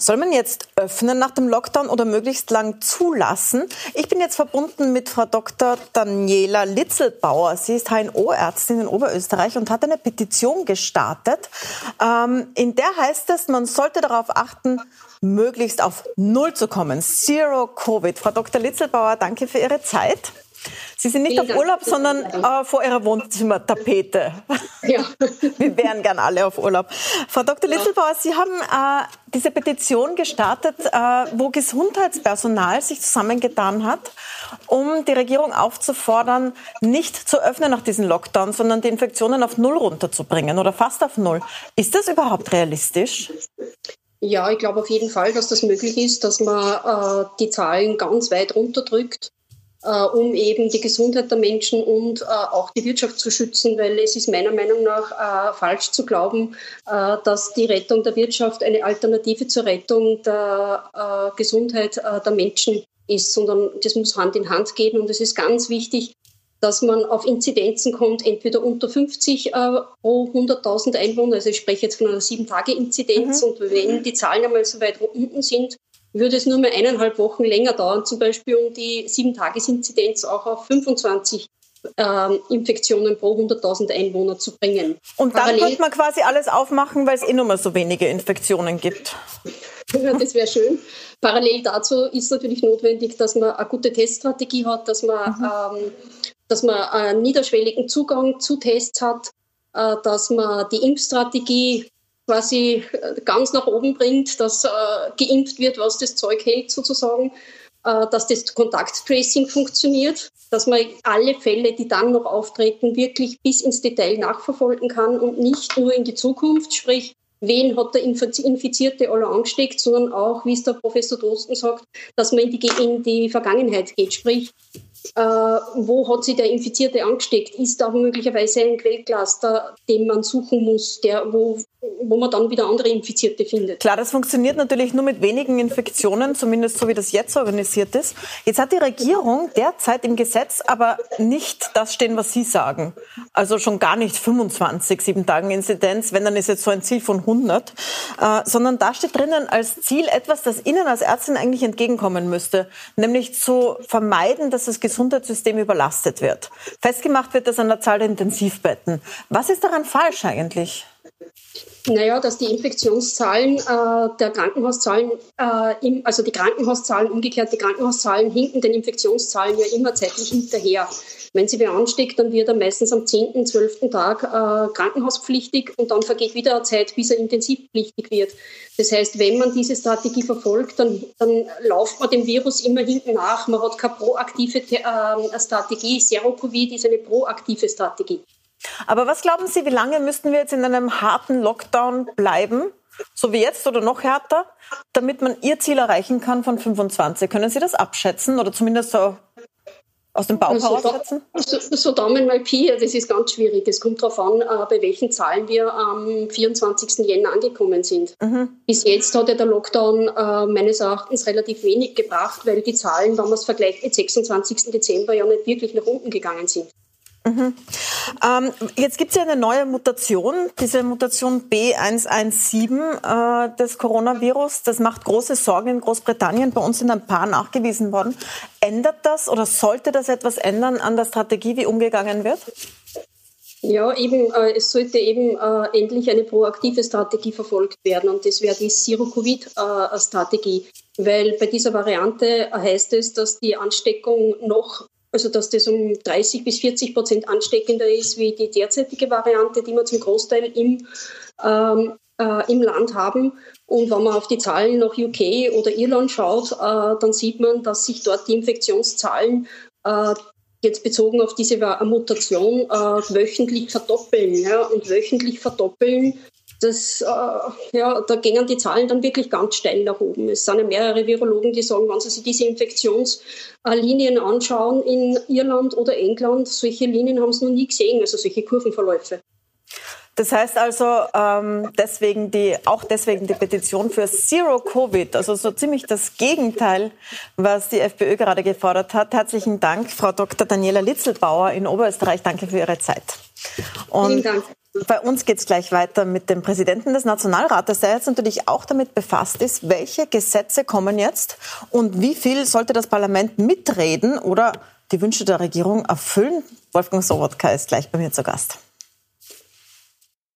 Soll man jetzt öffnen nach dem Lockdown oder möglichst lang zulassen? Ich bin jetzt verbunden mit Frau Dr. Daniela Litzelbauer. Sie ist HNO-Ärztin in Oberösterreich und hat eine Petition gestartet. Ähm, in der heißt es, man sollte darauf achten, möglichst auf Null zu kommen. Zero Covid. Frau Dr. Litzelbauer, danke für Ihre Zeit. Sie sind nicht Vielen auf Urlaub, sondern äh, vor Ihrer Wohnzimmertapete. Ja. Wir wären gern alle auf Urlaub. Frau Dr. Litzelbauer, Sie haben äh, diese Petition gestartet, äh, wo Gesundheitspersonal sich zusammengetan hat, um die Regierung aufzufordern, nicht zu öffnen nach diesem Lockdown, sondern die Infektionen auf Null runterzubringen oder fast auf Null. Ist das überhaupt realistisch? Ja, ich glaube auf jeden Fall, dass das möglich ist, dass man äh, die Zahlen ganz weit runterdrückt äh, um eben die Gesundheit der Menschen und äh, auch die Wirtschaft zu schützen, weil es ist meiner Meinung nach äh, falsch zu glauben, äh, dass die Rettung der Wirtschaft eine Alternative zur Rettung der äh, Gesundheit äh, der Menschen ist, sondern das muss Hand in Hand gehen und es ist ganz wichtig, dass man auf Inzidenzen kommt, entweder unter 50 pro 100.000 Einwohner, also ich spreche jetzt von einer 7-Tage-Inzidenz mhm. und wenn die Zahlen einmal so weit unten sind, würde es nur mehr eineinhalb Wochen länger dauern, zum Beispiel um die Sieben-Tages-Inzidenz auch auf 25 ähm, Infektionen pro 100.000 Einwohner zu bringen. Und dann Parallel könnte man quasi alles aufmachen, weil es eh nur mehr so wenige Infektionen gibt. das wäre schön. Parallel dazu ist natürlich notwendig, dass man eine gute Teststrategie hat, dass man, mhm. ähm, dass man einen niederschwelligen Zugang zu Tests hat, äh, dass man die Impfstrategie quasi äh, ganz nach oben bringt, dass äh, geimpft wird, was das Zeug hält sozusagen, äh, dass das Kontakttracing funktioniert, dass man alle Fälle, die dann noch auftreten, wirklich bis ins Detail nachverfolgen kann und nicht nur in die Zukunft, sprich, wen hat der Infizierte alle angesteckt, sondern auch, wie es der Professor Drosten sagt, dass man in die, in die Vergangenheit geht, sprich, äh, wo hat sich der Infizierte angesteckt? Ist da möglicherweise ein Quellcluster, den man suchen muss, der, wo, wo man dann wieder andere Infizierte findet? Klar, das funktioniert natürlich nur mit wenigen Infektionen, zumindest so wie das jetzt organisiert ist. Jetzt hat die Regierung derzeit im Gesetz aber nicht das stehen, was Sie sagen. Also schon gar nicht 25, sieben Tagen Inzidenz, wenn dann ist jetzt so ein Ziel von 100, äh, sondern da steht drinnen als Ziel etwas, das Ihnen als Ärztin eigentlich entgegenkommen müsste, nämlich zu vermeiden, dass das Gesundheitssystem überlastet wird. Festgemacht wird das an der Zahl der Intensivbetten. Was ist daran falsch eigentlich? Naja, dass die Infektionszahlen äh, der Krankenhauszahlen, äh, im, also die Krankenhauszahlen, umgekehrt die Krankenhauszahlen hinken den Infektionszahlen ja immer zeitlich hinterher. Wenn sie wer ansteckt, dann wird er meistens am 10., 12. Tag äh, krankenhauspflichtig und dann vergeht wieder eine Zeit, bis er intensivpflichtig wird. Das heißt, wenn man diese Strategie verfolgt, dann, dann läuft man dem Virus immer hinten nach. Man hat keine proaktive äh, Strategie. Zero-Covid ist eine proaktive Strategie. Aber was glauben Sie, wie lange müssten wir jetzt in einem harten Lockdown bleiben, so wie jetzt oder noch härter, damit man Ihr Ziel erreichen kann von 25? Können Sie das abschätzen oder zumindest so aus dem Bauch so, heraussetzen? So, so Daumen mal Pi, das ist ganz schwierig. Es kommt darauf an, äh, bei welchen Zahlen wir am 24. Jänner angekommen sind. Mhm. Bis jetzt hat ja der Lockdown äh, meines Erachtens relativ wenig gebracht, weil die Zahlen, wenn man es vergleicht mit 26. Dezember, ja nicht wirklich nach unten gegangen sind. Mhm. Ähm, jetzt gibt es ja eine neue Mutation, diese Mutation B117 äh, des Coronavirus. Das macht große Sorgen in Großbritannien. Bei uns sind ein paar nachgewiesen worden. Ändert das oder sollte das etwas ändern an der Strategie, wie umgegangen wird? Ja, eben, äh, es sollte eben äh, endlich eine proaktive Strategie verfolgt werden und das wäre die Zero-Covid-Strategie, äh, weil bei dieser Variante heißt es, dass die Ansteckung noch also dass das um 30 bis 40 Prozent ansteckender ist wie die derzeitige Variante, die wir zum Großteil im, ähm, äh, im Land haben. Und wenn man auf die Zahlen nach UK oder Irland schaut, äh, dann sieht man, dass sich dort die Infektionszahlen äh, jetzt bezogen auf diese Mutation äh, wöchentlich verdoppeln. Ja? Und wöchentlich verdoppeln das, äh, ja, da gingen die Zahlen dann wirklich ganz steil nach oben. Es sind ja mehrere Virologen, die sagen, wenn sie sich diese Infektionslinien anschauen in Irland oder England, solche Linien haben sie noch nie gesehen, also solche Kurvenverläufe. Das heißt also ähm, deswegen die, auch deswegen die Petition für Zero Covid, also so ziemlich das Gegenteil, was die FPÖ gerade gefordert hat. Herzlichen Dank, Frau Dr. Daniela Litzelbauer in Oberösterreich. Danke für Ihre Zeit. Und Vielen Dank. Bei uns geht es gleich weiter mit dem Präsidenten des Nationalrates, der jetzt natürlich auch damit befasst ist, welche Gesetze kommen jetzt und wie viel sollte das Parlament mitreden oder die Wünsche der Regierung erfüllen. Wolfgang Sobotka ist gleich bei mir zu Gast.